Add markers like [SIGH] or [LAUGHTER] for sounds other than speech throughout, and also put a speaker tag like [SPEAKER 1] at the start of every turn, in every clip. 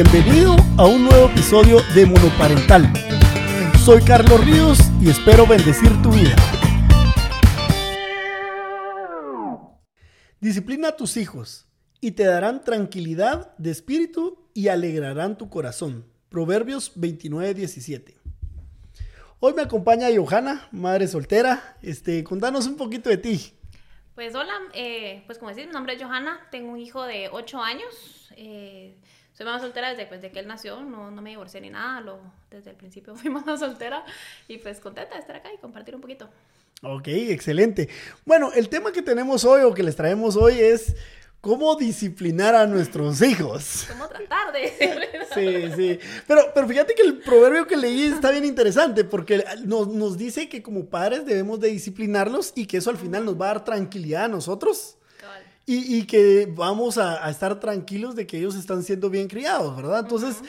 [SPEAKER 1] Bienvenido a un nuevo episodio de Monoparental. Soy Carlos Ríos y espero bendecir tu vida. Disciplina a tus hijos y te darán tranquilidad de espíritu y alegrarán tu corazón. Proverbios 29, 17. Hoy me acompaña Johanna, madre soltera. Este, contanos un poquito de ti.
[SPEAKER 2] Pues hola, eh, pues como decís, mi nombre es Johanna, tengo un hijo de 8 años. Eh, soy mamá soltera desde, pues, que él nació, no, no me divorcié ni nada, lo, desde el principio [LAUGHS] fui mamá soltera y pues contenta de estar acá y compartir un poquito.
[SPEAKER 1] Ok, excelente. Bueno, el tema que tenemos hoy o que les traemos hoy es cómo disciplinar a nuestros [LAUGHS] hijos.
[SPEAKER 2] ¿Cómo tratar de [LAUGHS]
[SPEAKER 1] Sí, sí. Pero, pero fíjate que el proverbio que leí está bien interesante porque nos, nos dice que como padres debemos de disciplinarlos y que eso al final nos va a dar tranquilidad a nosotros. Y, y, que vamos a, a, estar tranquilos de que ellos están siendo bien criados, ¿verdad? Entonces,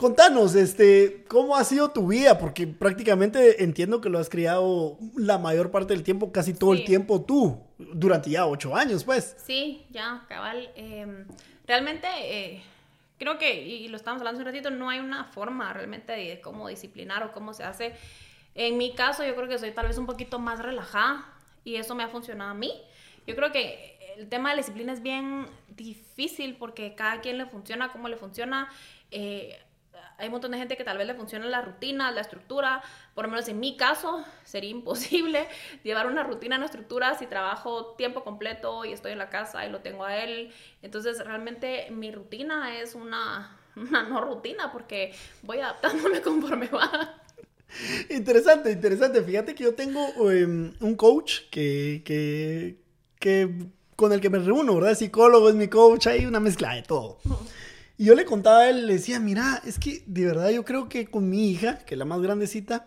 [SPEAKER 1] contanos, este, ¿cómo ha sido tu vida? Porque prácticamente entiendo que lo has criado la mayor parte del tiempo, casi todo sí. el tiempo tú, durante ya ocho años, pues.
[SPEAKER 2] Sí, ya, cabal. Eh, realmente, eh, creo que, y lo estamos hablando hace un ratito, no hay una forma realmente de cómo disciplinar o cómo se hace. En mi caso, yo creo que soy tal vez un poquito más relajada y eso me ha funcionado a mí. Yo creo que el tema de la disciplina es bien difícil porque cada quien le funciona, cómo le funciona. Eh, hay un montón de gente que tal vez le funciona la rutina, la estructura. Por lo menos en mi caso, sería imposible [LAUGHS] llevar una rutina, una estructura si trabajo tiempo completo y estoy en la casa y lo tengo a él. Entonces, realmente mi rutina es una, [LAUGHS] una no rutina porque voy adaptándome [LAUGHS] conforme va.
[SPEAKER 1] Interesante, interesante. Fíjate que yo tengo um, un coach que, que con el que me reúno, ¿verdad? Psicólogo es mi coach, hay una mezcla de todo. Y yo le contaba a él, le decía, mira, es que de verdad yo creo que con mi hija, que es la más grandecita,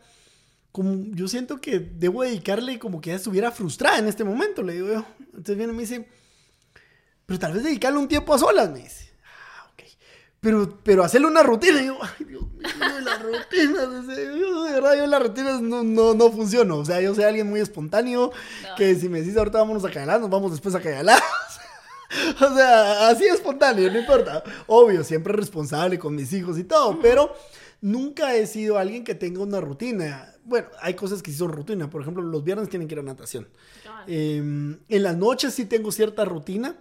[SPEAKER 1] como yo siento que debo dedicarle como que ella estuviera frustrada en este momento, le digo yo. Entonces viene y me dice, pero tal vez dedicarle un tiempo a solas, me dice. Ah, ok. Pero, pero hacerle una rutina. Y ay, Dios mío, la rutina. Verdad, yo en las rutinas no, no, no funciono. O sea, yo soy alguien muy espontáneo, no. que si me decís ahorita vámonos a Cayalar, nos vamos después a Cayalar. [LAUGHS] O sea, así espontáneo, no importa. Obvio, siempre responsable con mis hijos y todo, pero nunca he sido alguien que tenga una rutina. Bueno, hay cosas que sí son rutina. Por ejemplo, los viernes tienen que ir a natación. Eh, en las noches sí tengo cierta rutina.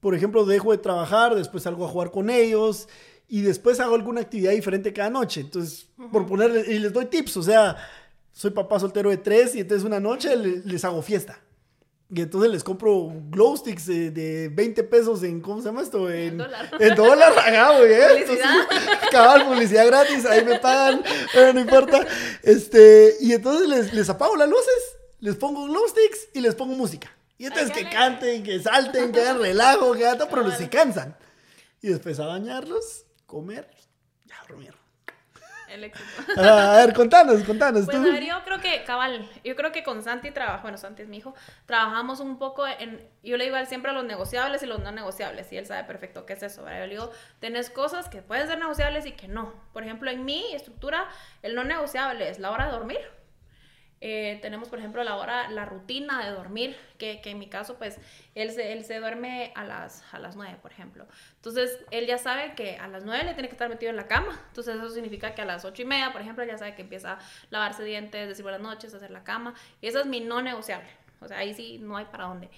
[SPEAKER 1] Por ejemplo, dejo de trabajar, después salgo a jugar con ellos y después hago alguna actividad diferente cada noche. Entonces, uh -huh. por ponerles, y les doy tips, o sea, soy papá soltero de tres y entonces una noche les, les hago fiesta. Y entonces les compro glow sticks de, de, 20 pesos en, ¿cómo se llama esto? En dólar. [LAUGHS] En dólar, ajá, güey. ¿eh? Entonces, [LAUGHS] cabal, publicidad gratis, ahí me pagan, pero no importa. Este, y entonces les, les apago las luces, les pongo glow sticks y les pongo música. Y entonces Ay, que canten, que salten, que hagan relajo, que hagan todo, pero se cansan. Y después a bañarlos, comer, ya dormir.
[SPEAKER 2] El éxito. [LAUGHS]
[SPEAKER 1] a ver, contanos, contanos.
[SPEAKER 2] Pues
[SPEAKER 1] tú.
[SPEAKER 2] a ver, yo creo que, cabal, yo creo que con Santi trabajo, bueno, Santi es mi hijo, trabajamos un poco en, yo le digo a él siempre los negociables y los no negociables, y él sabe perfecto qué es eso, ¿verdad? Yo le digo, tenés cosas que pueden ser negociables y que no. Por ejemplo, en mi estructura, el no negociable es la hora de dormir, eh, tenemos, por ejemplo, la hora, la rutina de dormir, que, que en mi caso, pues, él se, él se duerme a las, a las 9, por ejemplo. Entonces, él ya sabe que a las 9 le tiene que estar metido en la cama. Entonces, eso significa que a las 8 y media, por ejemplo, ya sabe que empieza a lavarse dientes, decir buenas noches, hacer la cama. Y eso es mi no negociable. O sea, ahí sí no hay para dónde.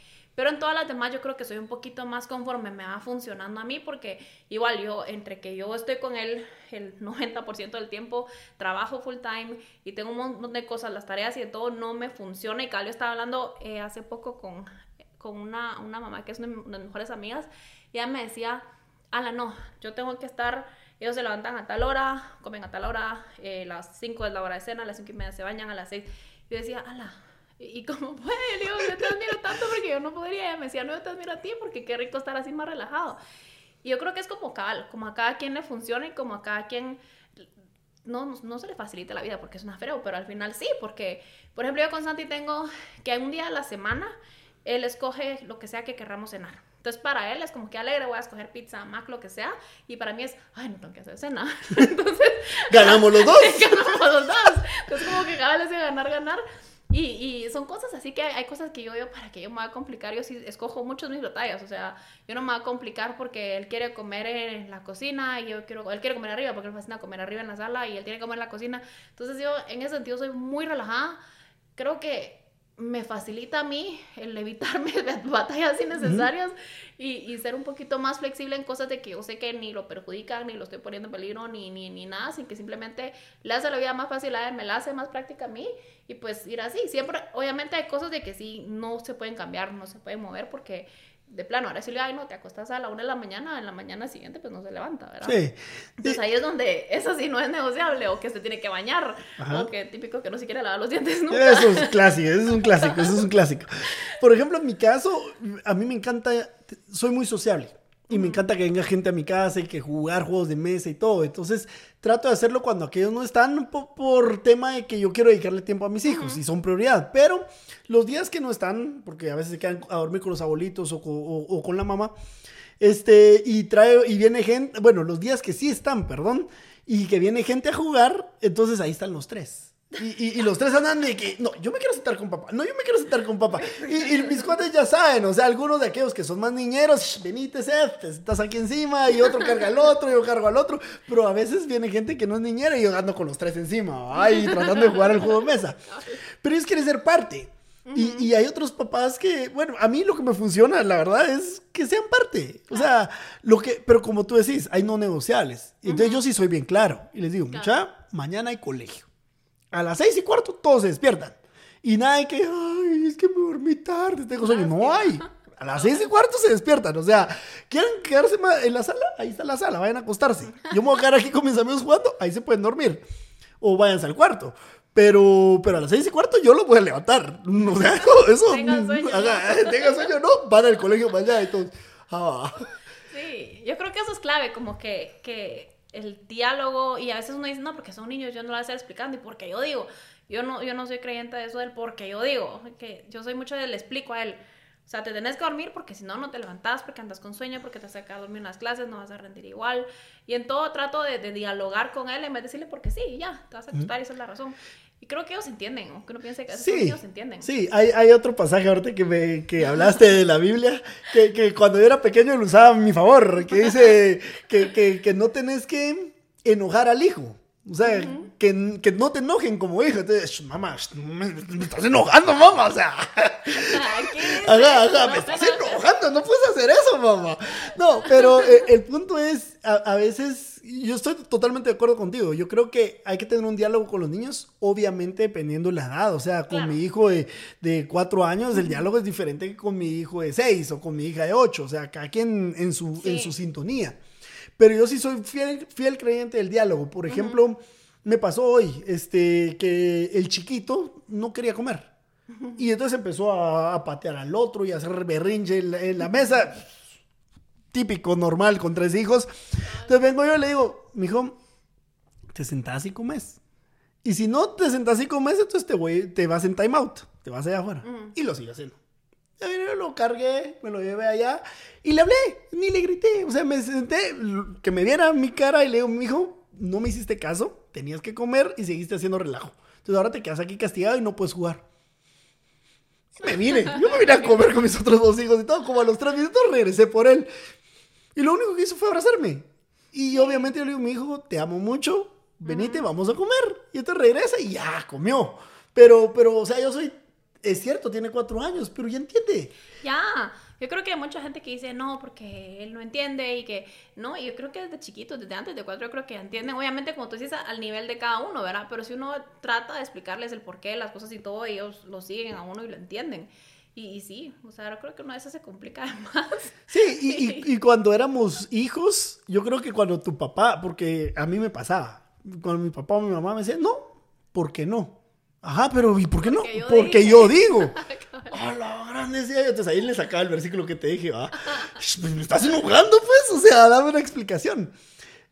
[SPEAKER 2] Pero en todas las demás yo creo que soy un poquito más conforme me va funcionando a mí porque igual yo, entre que yo estoy con él el [LAUGHS] 90% del tiempo, trabajo full time y tengo un montón de cosas, las tareas y de todo no me funciona. Y Calio estaba hablando eh, hace poco con, con una, una mamá que es una de mis mejores amigas y ella me decía, Ala, no, yo tengo que estar ellos se levantan a tal hora, comen a tal hora, eh, las 5 es la hora de cena, a las 5 y media se bañan, a las 6. Yo decía, ala, ¿y cómo puede? [LAUGHS] Le digo, yo te admiro tanto porque yo no podría. Ella me decía, no, yo te admiro a ti porque qué rico estar así más relajado. Y yo creo que es como cada, como a cada quien le funciona y como a cada quien no, no, no se le facilita la vida porque es una freo, pero al final sí, porque, por ejemplo, yo con Santi tengo que un día a la semana él escoge lo que sea que querramos cenar. Entonces, para él es como que alegre, voy a escoger pizza, mac, lo que sea. Y para mí es, ay, no tengo que hacer cena. [LAUGHS] Entonces,
[SPEAKER 1] ganamos los dos. [LAUGHS]
[SPEAKER 2] ganamos los dos. Entonces, como que cada vez de ganar, ganar. Y, y son cosas así que hay, hay cosas que yo veo para que yo me va a complicar. Yo sí escojo muchos mis batallas. O sea, yo no me va a complicar porque él quiere comer en la cocina y yo quiero. Él quiere comer arriba porque él fascina comer arriba en la sala y él tiene que comer en la cocina. Entonces, yo en ese sentido soy muy relajada. Creo que me facilita a mí el evitarme [LAUGHS] batallas innecesarias y, y, ser un poquito más flexible en cosas de que yo sé que ni lo perjudican, ni lo estoy poniendo en peligro, ni, ni, ni nada, sin que simplemente le hace la vida más fácil a él, me la hace más práctica a mí y pues ir así. Siempre, obviamente hay cosas de que sí, no se pueden cambiar, no se pueden mover porque de plano, ahora si le ay, no, te acostas a la una de la mañana, en la mañana siguiente, pues no se levanta, ¿verdad? Sí. Entonces ahí es donde eso sí no es negociable, o que se tiene que bañar, o que típico que no se quiere lavar los dientes nunca.
[SPEAKER 1] Eso es clásico, eso es un clásico, eso es un clásico. Por ejemplo, en mi caso, a mí me encanta, soy muy sociable. Y me encanta que venga gente a mi casa y que jugar juegos de mesa y todo. Entonces, trato de hacerlo cuando aquellos no están por, tema de que yo quiero dedicarle tiempo a mis hijos y son prioridad. Pero los días que no están, porque a veces se quedan a dormir con los abuelitos o, con la mamá, este, y trae, y viene gente, bueno, los días que sí están, perdón, y que viene gente a jugar, entonces ahí están los tres. Y, y, los tres andan de que, no, yo me quiero sentar con papá, no, yo me quiero sentar con papá. Y, y mis cuates ya saben, o sea, algunos de aquellos que son más niñeros, venite, Seth, estás aquí encima, y otro carga al otro, yo cargo al otro. Pero a veces viene gente que no es niñera y yo ando con los tres encima, ay, tratando de jugar el juego de mesa. Pero ellos quieren ser parte. y, y, hay otros papás que, bueno, a mí lo que me funciona, la verdad, es que sean parte. O sea, lo que, pero como tú decís, hay no negociables. Entonces yo sí soy bien claro. Y les digo, mucha, mañana hay colegio a las seis y cuarto todos se despiertan. Y nada de que, ay, es que me dormí tarde, tengo sueño. No hay. A las seis y cuarto se despiertan. O sea, ¿quieren quedarse en la sala? Ahí está la sala, vayan a acostarse. Yo me voy a quedar aquí con mis amigos jugando, ahí se pueden dormir. O váyanse al cuarto. Pero, pero a las seis y cuarto yo lo voy a levantar. O sea, eso. [LAUGHS] Tengan sueño. [LAUGHS] tengan sueño, no. Van al colegio mañana y todo. Ah.
[SPEAKER 2] Sí, yo creo que eso es clave, como que, que el diálogo y a veces uno dice, no, porque son niños, yo no lo voy a estar explicando y porque yo digo, yo no, yo no soy creyente de eso del porque yo digo, que yo soy mucho del explico a él. O sea, te tenés que dormir porque si no, no te levantás, porque andas con sueño, porque te has sacado a dormir en las clases, no vas a rendir igual. Y en todo trato de, de dialogar con él en vez de decirle porque sí, ya, te vas a acostar y esa es la razón. Y creo que ellos entienden, aunque uno piense que sí, ellos entienden.
[SPEAKER 1] Sí, hay, hay, otro pasaje ahorita que, me, que [LAUGHS] hablaste de la Biblia, que, que, cuando yo era pequeño lo usaba a mi favor, que dice que, que, que no tenés que enojar al hijo. O sea, que, que, no te enojen como hijo. Entonces, mamá, me, estás enojando, mamá. O sea, me estás enojando. No puedes hacer eso, mamá. No, pero eh, el punto es, a, veces, yo estoy totalmente de acuerdo contigo. Yo creo que hay que tener un diálogo con los niños, obviamente dependiendo la edad. O sea, con mi hijo de, de cuatro años, el diálogo es diferente que con mi hijo de seis o con mi hija de ocho. O sea, cada quien en su, en su sintonía. Pero yo sí soy fiel, fiel creyente del diálogo. Por ejemplo, me pasó hoy este, que el chiquito no quería comer. Y entonces empezó a, patear al otro y a hacer berrinche en la, mesa. Típico, normal, con tres hijos. Entonces vengo yo y le digo, mijo, te sentás y comes. Y si no te sentás y comes, entonces te, voy, te vas en time out. Te vas allá afuera. Y lo sigo haciendo. Lo cargué, me lo llevé allá y le hablé, ni le grité. O sea, me senté, que me viera mi cara y le digo, mi hijo, no me hiciste caso, tenías que comer y seguiste haciendo relajo. Entonces ahora te quedas aquí castigado y no puedes jugar. Y me vine, yo me vine a comer con mis otros dos hijos y todo. Como a los tres minutos regresé por él. Y lo único que hizo fue abrazarme. Y obviamente yo le digo, mi hijo, te amo mucho, venite, vamos a comer. Y entonces regresa y ya comió. Pero, pero, o sea, yo soy es cierto, tiene cuatro años, pero ya entiende.
[SPEAKER 2] Ya, yo creo que hay mucha gente que dice no, porque él no entiende y que no, y yo creo que desde chiquito, desde antes de cuatro, yo creo que entienden, obviamente, como tú dices, al nivel de cada uno, ¿verdad? Pero si uno trata de explicarles el porqué, las cosas y todo, ellos lo siguen a uno y lo entienden. Y, sí, o sea, yo creo que una vez se complica [LAUGHS] más.
[SPEAKER 1] Sí, y, y, cuando éramos hijos, yo creo que cuando tu papá, porque a mí me pasaba, cuando mi papá o mi mamá me decían, no, ¿por qué no? Ajá, pero ¿y por qué no? Porque yo, digo. [LAUGHS] A la grande Entonces ahí le sacaba el versículo que te dije. Pues me estás enojando, pues. O sea, dame una explicación.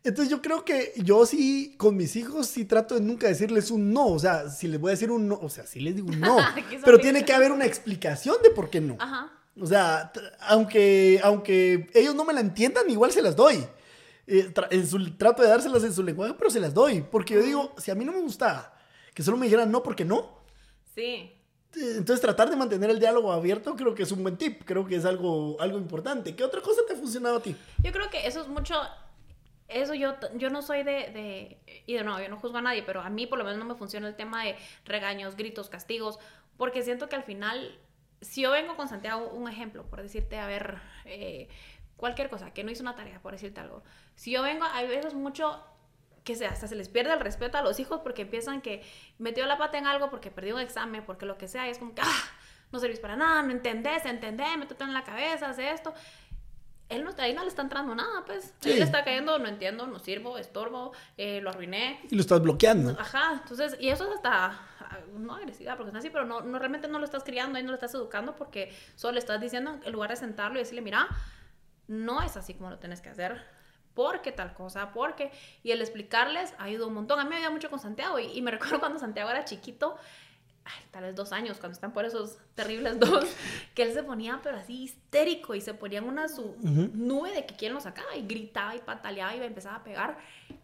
[SPEAKER 1] Entonces yo creo que yo sí, con mis hijos, sí trato de nunca decirles un no. O sea, si les voy a decir un no, o sea, sí les digo un no. [LAUGHS] pero tiene que haber una explicación de por qué no. Ajá. O sea, aunque, aunque ellos no me la entiendan, igual se las doy. Eh, en su, trato de dárselas en su lenguaje, pero se las doy. Porque yo digo, si a mí no me gusta que solo me dijeran no porque no.
[SPEAKER 2] Sí.
[SPEAKER 1] Entonces, tratar de mantener el diálogo abierto creo que es un buen tip, creo que es algo, algo importante. ¿Qué otra cosa te ha funcionado a ti?
[SPEAKER 2] Yo creo que eso es mucho, eso yo, yo no soy de, de, y de nuevo, yo no juzgo a nadie, pero a mí por lo menos no me funciona el tema de regaños, gritos, castigos, porque siento que al final, si yo vengo con Santiago, un ejemplo, por decirte, a ver, eh, cualquier cosa, que no hizo una tarea, por decirte algo, si yo vengo, hay veces mucho que se, hasta se les pierde el respeto a los hijos porque empiezan que metió la pata en algo, porque perdió un examen, porque lo que sea, y es como que, ah, no servís para nada, no entendés, entendés, métete en la cabeza, hace esto. Él no, ahí no le está entrando nada, pues.
[SPEAKER 1] Sí.
[SPEAKER 2] Él le está cayendo, no entiendo, no sirvo, estorbo, eh, lo arruiné.
[SPEAKER 1] Y lo estás bloqueando.
[SPEAKER 2] Ajá, entonces, y eso es hasta, ah, no agresividad, porque es así, pero no, no, realmente no lo estás criando y no lo estás educando porque solo le estás diciendo, en lugar de sentarlo y decirle, mira, no es así como lo tienes que hacer, porque tal cosa, porque, y el explicarles ayudó un montón. A mí me ayuda mucho con Santiago, y, y me [LAUGHS] recuerdo cuando Santiago era chiquito, ay, tal vez dos años, cuando están por esos terribles [LAUGHS] dos, que él se ponía, pero así histérico, y se ponía en una su nube de que quién lo sacaba, y gritaba y pataleaba y empezaba a pegar.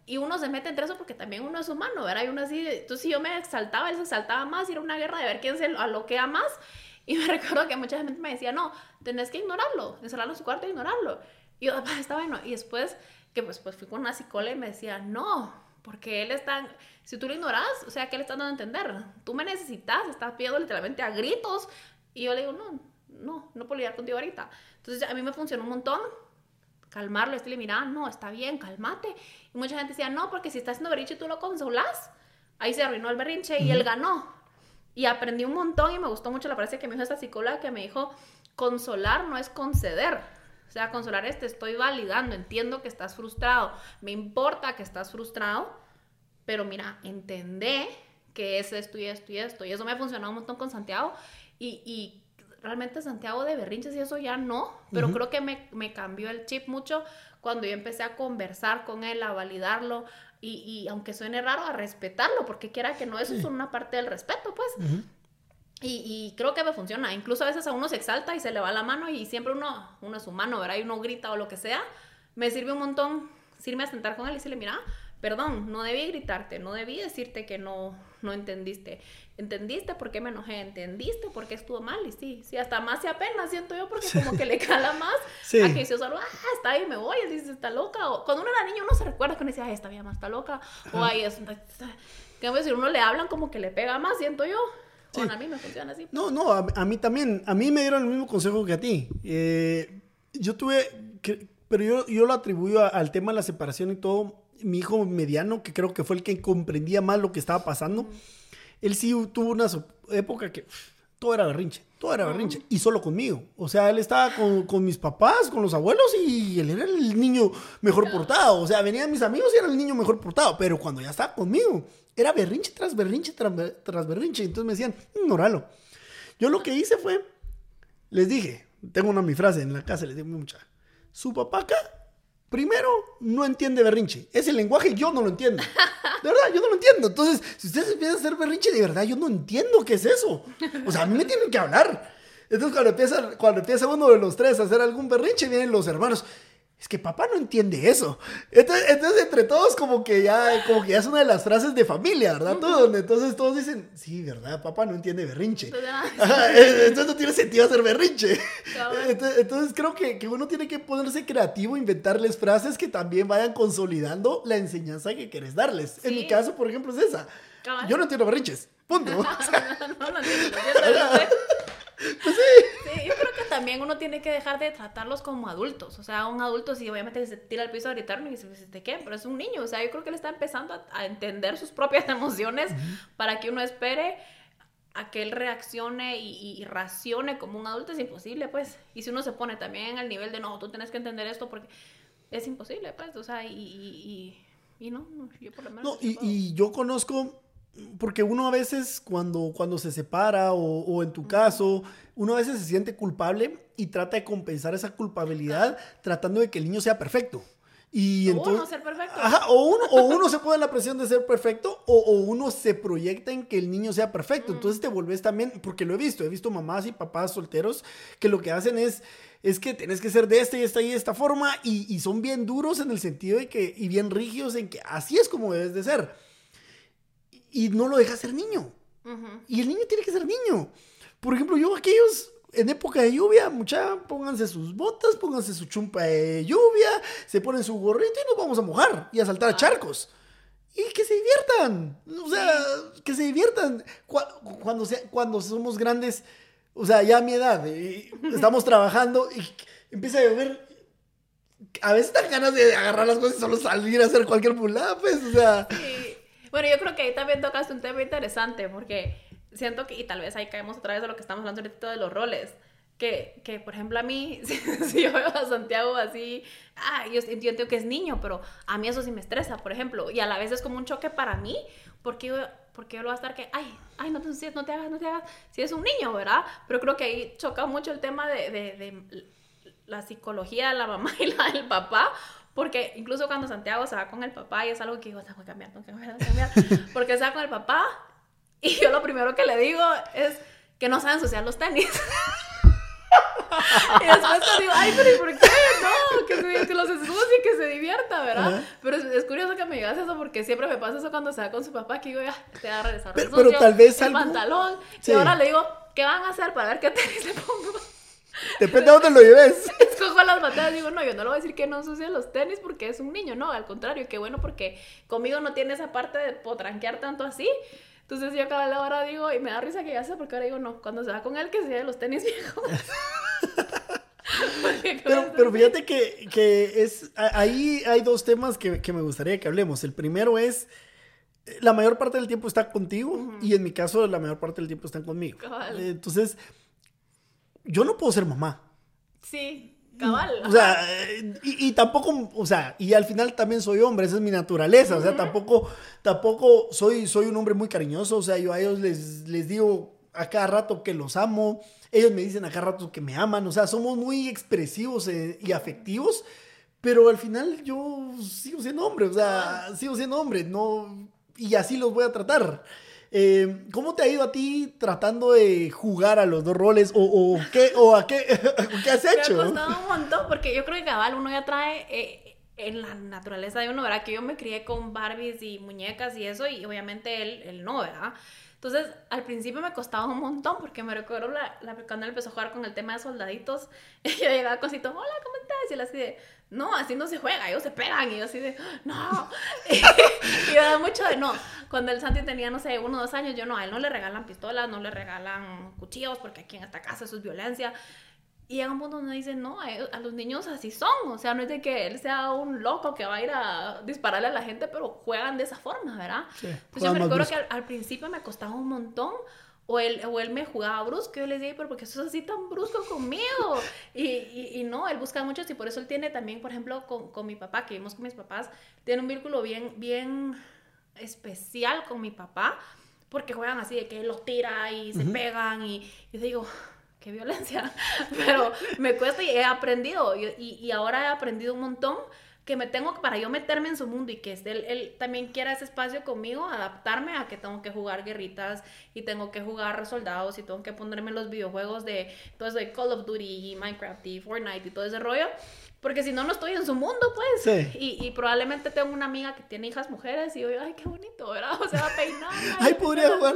[SPEAKER 2] Y uno se mete entre eso porque también uno es humano, ¿verdad? Y uno así, entonces si yo me exaltaba, él se exaltaba más, y era una guerra de ver quién se aloquea más. Y me [LAUGHS] recuerdo que mucha gente me decía, no, tenés que ignorarlo, encerrarlo en su cuarto e ignorarlo. Y yo, "Ah, está bueno. Y después, que pues, pues fui con una psicóloga y me decía, no, porque él está, si tú lo ignoras, o sea, ¿qué le estás dando a entender? Tú me necesitas, estás pidiendo literalmente a gritos. Y yo le digo, no, no, no puedo lidiar contigo ahorita. Entonces a mí me funcionó un montón calmarlo, decirle, mira, no, está bien, cálmate. Y mucha gente decía, no, porque si está haciendo berrinche y tú lo consolas, ahí se arruinó el berrinche y él ganó. Y aprendí un montón y me gustó mucho la frase que me dijo esta psicóloga que me dijo, consolar no es conceder. O sea, consolar es te estoy validando, entiendo que estás frustrado, me importa que estás frustrado, pero mira, entendé que es esto y esto y esto. Y eso me ha funcionado un montón con Santiago. Y, y realmente Santiago de berrinches y eso ya no, pero creo que me, me cambió el chip mucho cuando yo empecé a conversar con él, a validarlo y, y aunque suene raro, a respetarlo, porque quiera que no, eso es una parte del respeto, pues. Y, y creo que me funciona. Incluso a veces a uno se exalta y se le va la mano y siempre uno, uno es humano, ¿verdad? Y uno grita o lo que sea. Me sirve un montón irme a sentar con él y decirle, mira, perdón, no debí gritarte, no debí decirte que no, no entendiste. ¿Entendiste por qué me enojé? ¿Entendiste por qué estuvo mal? Y sí, sí, hasta más se apena, siento yo, porque como que le [LAUGHS] cala más
[SPEAKER 1] Sí.
[SPEAKER 2] a que dice solo, ah, está ahí, me voy, él dice, está loca. O cuando uno era niño, uno se recuerda que uno decía, ay, esta vieja más está loca. O ay, es... Que a veces uno le hablan como que le pega más, siento yo.
[SPEAKER 1] Sí.
[SPEAKER 2] Bueno, a mí me funciona así.
[SPEAKER 1] No, no, a, a mí también. A mí me dieron el mismo consejo que a ti. Eh, yo tuve, que- pero yo, yo lo atribuyo a- al tema de la separación y todo. Mi hijo mediano, que creo que fue el que comprendía más lo que estaba pasando, él sí tuvo una época que todo era berrinche, todo era berrinche, y solo conmigo. O sea, él estaba con, con mis papás, con los abuelos, y él era el niño mejor portado. O sea, venían mis amigos y era el niño mejor portado, pero cuando ya estaba conmigo, era berrinche tras berrinche tras, ber- tras berrinche. Entonces me decían, ignoralo. Yo lo que hice fue, les dije, tengo una mi frase en la casa, les digo mucha, su papá acá, primero, no entiende berrinche. Ese lenguaje yo no lo entiendo. De verdad, yo no lo entiendo. Entonces, si ustedes empiezan a hacer berrinche, de verdad, yo no entiendo qué es eso. O sea, a mí me tienen que hablar. Entonces, cuando empieza, cuando empieza uno de los tres a hacer algún berrinche, vienen los hermanos. Es que papá no entiende eso. Entonces, entonces, entre todos, como que ya, como que ya es una de las frases de familia, ¿verdad? Entonces todos dicen, sí, ¿verdad? Papá no entiende berrinche.
[SPEAKER 2] Entonces, ah,
[SPEAKER 1] Ajá, eh, entonces no tiene sentido hacer berrinche. Entonces, entonces creo que, que uno tiene que ponerse creativo, inventarles frases que también vayan consolidando la enseñanza que quieres darles. En mi caso, por ejemplo, es esa. Yo no entiendo berrinches. Punto.
[SPEAKER 2] No, no ¿entiendes?
[SPEAKER 1] Pues sí.
[SPEAKER 2] Sí, yo creo que también uno tiene que dejar de tratarlos como adultos. O sea, un adulto, si obviamente se tira al piso a gritarme y dice, "Pues, ¿de qué? Pero es un niño. O sea, yo creo que él está empezando a, a entender sus propias [LAUGHS] emociones para que uno espere a que él reaccione y, y- racione como un adulto es imposible, pues. Y si uno se pone también al nivel de, no, tú tienes que entender esto porque es imposible, pues. O sea, y, y, y- no, yo por lo menos...
[SPEAKER 1] No,
[SPEAKER 2] no
[SPEAKER 1] y, y yo conozco, porque uno a veces cuando, cuando se separa o, o en tu caso, uno a veces se siente culpable y trata de compensar esa culpabilidad tratando de que el niño sea perfecto. Y
[SPEAKER 2] O
[SPEAKER 1] entonces,
[SPEAKER 2] uno ser perfecto.
[SPEAKER 1] Ajá, o uno, o uno se pone la presión de ser perfecto o, o uno se proyecta en que el niño sea perfecto. Entonces te volvés también, porque lo he visto, he visto mamás y papás solteros que lo que hacen es, es que tenés que ser de esta y esta y esta forma y, y son bien duros en el sentido de que, y bien rígidos en que así es como debes de ser. Y no lo dejas ser niño. Y el niño tiene que ser niño. por ejemplo, yo aquellos en época de lluvia, mucha, pónganse sus botas, pónganse su chumpa de lluvia, se ponen su gorrito y nos vamos a mojar y a saltar a charcos. Y que se diviertan. O sea, que se diviertan. Cuando, cuando somos grandes, o sea, ya a mi edad, eh, [LAUGHS] estamos trabajando y empieza a llover. A veces dan ganas de agarrar las cosas y solo salir a hacer cualquier pulada, pues, o sea.
[SPEAKER 2] Bueno, yo creo que ahí también tocaste un tema interesante, porque siento que, y tal vez ahí caemos otra vez de lo que estamos hablando ahorita de los roles. Que, que, por ejemplo, a mí, [LAUGHS] si, yo veo a Santiago así, ah, yo, entiendo que es niño, pero a mí eso sí me estresa, por ejemplo, y a la vez es como un choque para mí, porque yo, porque yo lo voy a estar que, ay, ay, no te, no te hagas, no te hagas, si es un niño, ¿verdad? Pero creo que ahí choca mucho el tema de, de, de la psicología de la mamá y la del papá, porque incluso cuando Santiago se va con el papá, y es algo que digo, tengo que cambiar, tengo que cambiar, [LAUGHS] porque se va con el papá, y yo lo primero que le digo es que no saben ensuciar los tenis. [LAUGHS] y después te digo, ay, pero ¿y por qué? No, que, se, que los ensucie, que se divierta, ¿verdad? Pero es, curioso que me digas eso porque siempre me pasa eso cuando se va con su papá, que digo, ya, te va a regresar
[SPEAKER 1] pero, pero tal vez
[SPEAKER 2] el pantalón. Y ahora le digo, ¿qué van a hacer para ver qué tenis le pongo?
[SPEAKER 1] Depende de dónde lo lleves. [LAUGHS]
[SPEAKER 2] Escojo las batallas. Digo, no, yo no le voy a decir que no ensucie los tenis porque es un niño. No, al contrario, qué bueno porque conmigo no tiene esa parte de potranquear tanto así. Entonces yo cada hora digo, y me da risa que ya sé, porque ahora digo, no, cuando se va con él, que se de los tenis [LAUGHS] viejos.
[SPEAKER 1] pero, pero, fíjate que, que, es, ahí hay dos temas que, que, me gustaría que hablemos. El primero es, la mayor parte del tiempo está contigo y en mi caso la mayor parte del tiempo están conmigo. Entonces, yo no puedo ser mamá.
[SPEAKER 2] Sí. Cabal.
[SPEAKER 1] O sea, y, tampoco, o sea, y al final también soy hombre, esa es mi naturaleza, o sea, tampoco, tampoco soy, soy un hombre muy cariñoso, o sea, yo a ellos les, les digo a cada rato que los amo, ellos me dicen a cada rato que me aman, o sea, somos muy expresivos eh, y afectivos, pero al final yo sigo siendo hombre, o sea, sigo siendo hombre, no, y así los voy a tratar. Eh, ¿Cómo te ha ido a ti tratando de jugar a los dos roles? ¿O, qué, o a qué, [LAUGHS] qué has hecho?
[SPEAKER 2] Me ha costado un montón porque yo creo que cabal uno ya trae eh, en la naturaleza de uno, ¿verdad? Que yo me crié con Barbies y muñecas y eso y obviamente él, él no, ¿verdad? Entonces, al principio me costaba un montón porque me recuerdo la, cuando él empezó a jugar con el tema de soldaditos, [LAUGHS] yo llegaba con hola, ¿cómo? Y él así de, no, así no se juega, ellos se pegan, y yo así de, no. [LAUGHS] [LAUGHS] y yo da mucho de, no, cuando el Santi tenía, no sé, uno o dos años, yo no, a él no le regalan pistolas, no le regalan cuchillos, porque aquí en esta casa eso es violencia. Y llega un punto donde dice, no, a, los niños así son, o sea, no es de que él sea un loco que va a ir a dispararle a la gente, pero juegan de esa forma, ¿verdad? Entonces yo me recuerdo que al, principio me costaba un montón, o él, o él me jugaba brusco, yo le decía, pero porque eso es así tan brusco conmigo? Y, y, no, él busca mucho, y por eso él tiene también, por ejemplo, con, con mi papá, que vimos con mis papás, tiene un vínculo bien, bien especial con mi papá, porque juegan así, de que él los tira y se pegan, y yo digo [LAUGHS] qué violencia, [LAUGHS] pero me cuesta y he aprendido y, y, ahora he aprendido un montón que me tengo para yo meterme en su mundo y que él, él, también quiera ese espacio conmigo, adaptarme a que tengo que jugar guerritas y tengo que jugar soldados y tengo que ponerme los videojuegos de todo eso de Call of Duty y Minecraft y Fortnite y todo ese rollo. Porque si no, no estoy en su mundo, pues. Sí. Y, y, probablemente tengo una amiga que tiene hijas mujeres y yo, ay, qué bonito, ¿verdad? O sea, peinar. [LAUGHS]
[SPEAKER 1] ay, podría jugar.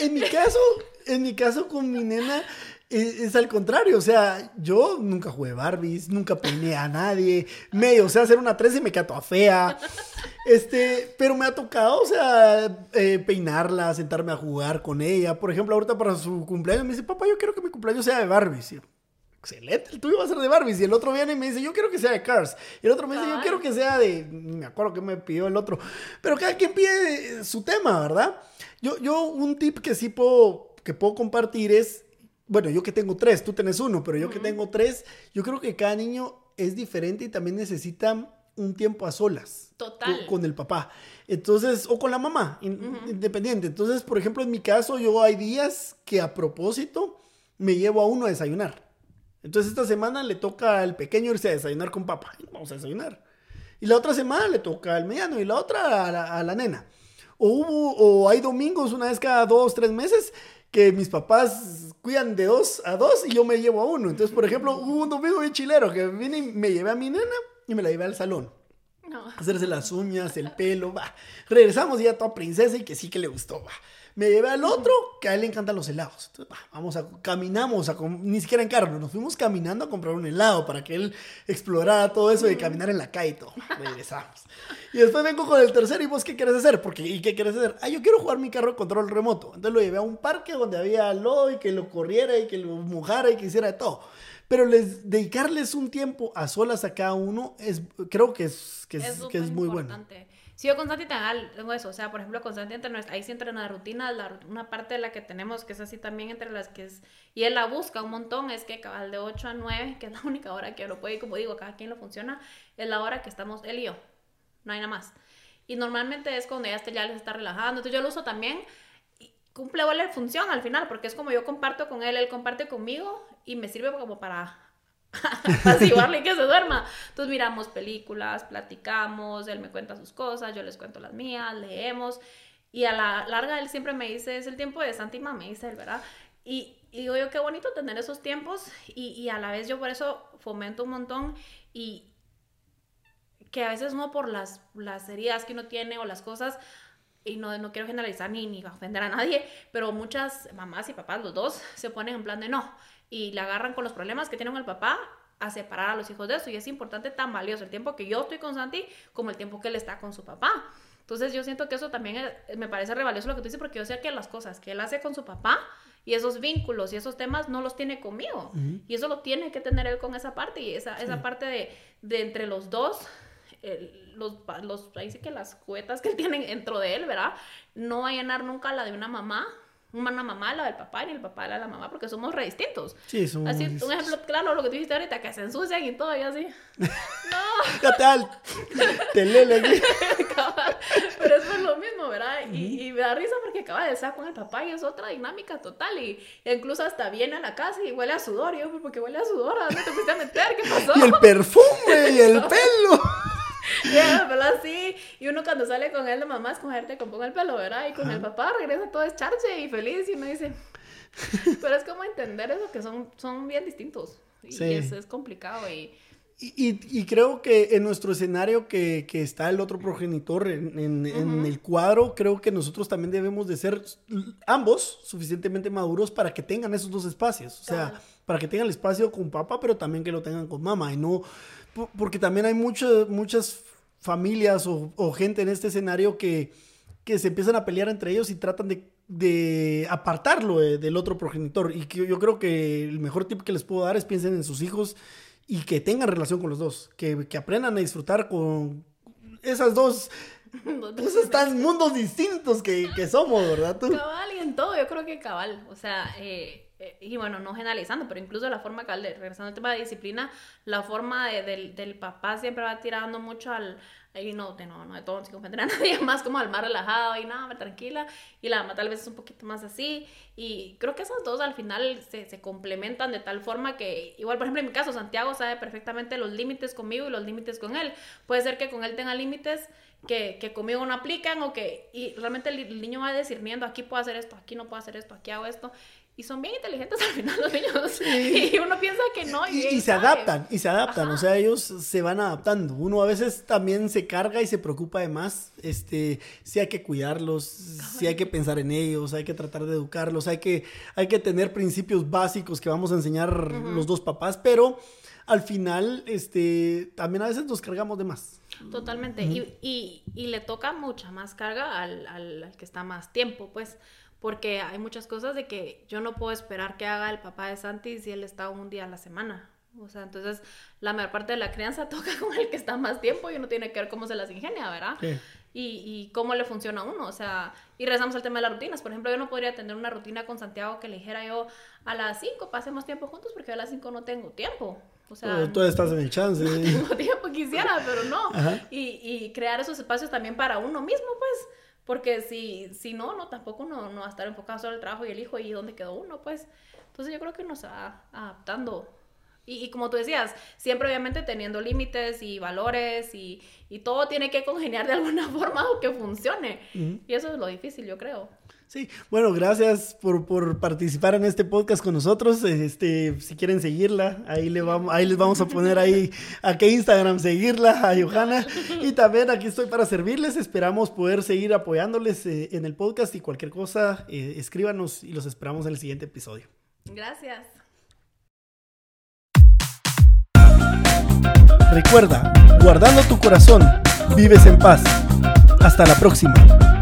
[SPEAKER 1] En mi caso, en mi caso con mi nena, es, al contrario, o sea, yo nunca jugué Barbies, nunca peiné a nadie, medio, o sea, hacer una 13 me toda fea. Este, pero me ha tocado, o sea, eh, peinarla, sentarme a jugar con ella. Por ejemplo, ahorita para su cumpleaños me dice, papá, yo quiero que mi cumpleaños sea de Barbies. Excelente, el tuyo va a ser de Barbies. Y el otro viene y me dice, yo quiero que sea de Cars. Y el otro me dice, yo quiero que sea de. Me acuerdo que me pidió el otro. Pero cada quien pide su tema, ¿verdad? Yo, yo un tip que sí puedo, que puedo compartir es bueno, yo que tengo tres, tú tenés uno, pero yo que tengo tres, yo creo que cada niño es diferente y también necesita un tiempo a solas.
[SPEAKER 2] Total.
[SPEAKER 1] Con, el papá. Entonces, o con la mamá, independiente. Entonces, por ejemplo, en mi caso, yo hay días que a propósito me llevo a uno a desayunar. Entonces, esta semana le toca al pequeño irse a desayunar con papá. Vamos a desayunar. Y la otra semana le toca al mediano y la otra a la, a la nena. O, hubo, o hay domingos una vez cada dos, tres meses que mis papás cuidan de dos a dos y yo me llevo a uno. Entonces, por ejemplo, hubo un domingo bien chilero que vine y me llevé a mi nena y me la llevé al salón. Hacerse las uñas, el pelo, va. Regresamos ya toda princesa y que sí que le gustó, va. Me llevé al otro, que a él le encantan los helados. Entonces, bah, vamos a, caminamos, a ni siquiera en carro, nos fuimos caminando a comprar un helado para que él explorara todo eso de caminar en la calle y todo. Regresamos. Y después vengo con el tercero, ¿y vos qué quieres hacer? Porque, ¿y qué quieres hacer? Ah, yo quiero jugar mi carro control remoto. Entonces lo llevé a un parque donde había lodo y que lo corriera y que lo mojara y que hiciera de todo. Pero les, dedicarles un tiempo a solas a cada uno, es, creo que es, que es, que es muy bueno.
[SPEAKER 2] Si yo con Santi tengo- eso, o sea, por ejemplo, con Santi entre nuestra- ahí sí entra en la rutina, la, una parte de la que tenemos, que es así también entre las que es, y él la busca un montón, es que cabal de 8 a 9, que es la [LAUGHS] única hora que lo puede, y como digo, cada quien lo funciona, es la hora que estamos él y yo, no hay nada más. Y normalmente es cuando ya, este, ya les está relajando, entonces yo lo uso también, y cumple la función al final, porque es como yo comparto con él, él comparte conmigo, y me sirve como para [LAUGHS] apaciguarle y que se duerma. Entonces miramos películas, platicamos, él me cuenta sus cosas, yo les cuento las mías, leemos. Y a la larga él siempre me dice, es el tiempo de Santima, me dice él, ¿verdad? Y, y digo yo, qué bonito tener esos tiempos y, y a la vez yo por eso fomento un montón y que a veces no por las, las heridas que uno tiene o las cosas, y no, no quiero generalizar ni, ni ofender a nadie, pero muchas mamás y papás, los dos, se ponen en plan de no, y le agarran con los problemas que tiene con el papá a separar a los hijos de eso, y es importante tan valioso el tiempo que yo estoy con Santi como el tiempo que él está con su papá. Entonces yo siento que eso también es- me parece re valioso lo que tú dices, porque yo sé que las cosas que él hace con su papá y esos vínculos y esos temas no los tiene conmigo. Y eso lo tiene que tener él con esa parte y esa, esa parte de, de entre los dos, el- los, los, ahí sí que las cuetas que [LAUGHS] tienen dentro de él, ¿verdad? No va a llenar nunca la de una mamá, una mamá, la del papá, ni el papá, la de la mamá, porque somos re distintos.
[SPEAKER 1] Sí, somos
[SPEAKER 2] Así, un ejemplo claro, lo que tú dijiste ahorita, que se ensucian y todo, y así. [LAUGHS] No,
[SPEAKER 1] Ya te lele. [LAUGHS]
[SPEAKER 2] Pero eso es lo mismo, ¿verdad? Y, y me da risa porque acaba de estar con el papá y es otra dinámica total. Y incluso hasta viene a la casa y huele a sudor. Y yo, "¿Pero ¿por qué huele a sudor? ¿A dónde te fuiste a meter? ¿Qué pasó?
[SPEAKER 1] Y el perfume y el [LAUGHS] pelo.
[SPEAKER 2] Ya, ¿verdad? Sí. Y uno cuando sale con él de mamá es cogerte con el pelo, ¿verdad? Y con el papá regresa todo escharche y feliz. Y uno dice. [LAUGHS] Pero es como entender eso, que son, son bien distintos. Y
[SPEAKER 1] Sí.
[SPEAKER 2] es, es complicado. Y.
[SPEAKER 1] Y, y- y creo que en nuestro escenario que, que está el otro progenitor en, en- en el cuadro, creo que nosotros también debemos de ser ambos suficientemente maduros para que tengan esos dos espacios. O sea, para que tengan el espacio con papá, pero también que lo tengan con mamá. Y no, po- porque también hay mucho- muchas familias o, o gente en este escenario que, que se empiezan a pelear entre ellos y tratan de, de apartarlo de- del otro progenitor. Y que yo creo que el mejor tip que les puedo dar es piensen en sus hijos y que tengan relación con los dos, que, que aprendan a disfrutar con esas dos, pues están mundos distintos que, que somos, ¿verdad? Tú?
[SPEAKER 2] Cabal y en todo, yo creo que cabal, o sea, eh, eh, y bueno, no generalizando, pero incluso la forma, regresando al tema de disciplina, la forma de- del, del papá siempre va tirando mucho al, y no, de, no, no de todo, sin ofender a [LAUGHS] nadie, más como al más relajado y nada, tranquila, y la mamá tal vez es un poquito más así, y creo que esos dos al final se, se complementan de tal forma que, igual por ejemplo en mi caso, Santiago sabe perfectamente los límites conmigo y los límites con él, puede ser que con él tenga límites que, que conmigo no aplican o que y realmente el, el niño va discerniendo, aquí puedo hacer esto, aquí no puedo hacer esto, aquí hago esto. Y son bien inteligentes [LAUGHS] al final los niños. Y uno piensa que no. Y,
[SPEAKER 1] Y, y
[SPEAKER 2] él
[SPEAKER 1] se adaptan, y se adaptan,
[SPEAKER 2] Ajá.
[SPEAKER 1] o sea, ellos se van adaptando. Uno a veces también se carga y se preocupa de más. Este, sí hay que cuidarlos, sí hay que pensar en ellos, hay que tratar de educarlos, hay que, hay que tener principios básicos que vamos a enseñar los dos papás, pero al final, este, también a veces nos cargamos de más.
[SPEAKER 2] Totalmente. y, y, y le toca mucha más carga al, al, al que está más tiempo, pues. Porque hay muchas cosas de que yo no puedo esperar que haga el papá de Santi si él está un día a la semana. O sea, entonces la mayor parte de la crianza [LAUGHS] toca con el que está más tiempo y uno tiene que ver cómo se las ingenia, ¿verdad?
[SPEAKER 1] Sí.
[SPEAKER 2] y, y cómo le funciona a uno. O sea, y regresamos al tema de las rutinas. Por ejemplo, yo no podría tener una rutina con Santiago que le dijera yo a las 5 pasemos tiempo juntos porque a las 5 no tengo tiempo. O sea,
[SPEAKER 1] Tú, tú estás en el chance. [LAUGHS]
[SPEAKER 2] no tengo tiempo, quisiera, pero no. Y, y crear esos espacios también para uno mismo, pues. Porque si, si no, no, tampoco uno no va a estar enfocado solo en el trabajo y el hijo y dónde quedó uno, pues. Entonces yo creo que uno se va adaptando. Y, y como tú decías, siempre obviamente teniendo límites y valores y, y todo tiene que congeniar de alguna [LAUGHS] forma o que funcione. Y eso es lo difícil, yo creo.
[SPEAKER 1] Sí, bueno, gracias por, por, participar en este podcast con nosotros. Este, si quieren seguirla, ahí, le vamos, ahí les vamos a poner ahí a qué Instagram seguirla, a Johanna. Y también aquí estoy para servirles. Esperamos poder seguir apoyándoles eh, en el podcast y cualquier cosa, eh, escríbanos y los esperamos en el siguiente episodio.
[SPEAKER 2] Gracias.
[SPEAKER 1] Recuerda, guardando tu corazón, vives en paz. Hasta la próxima.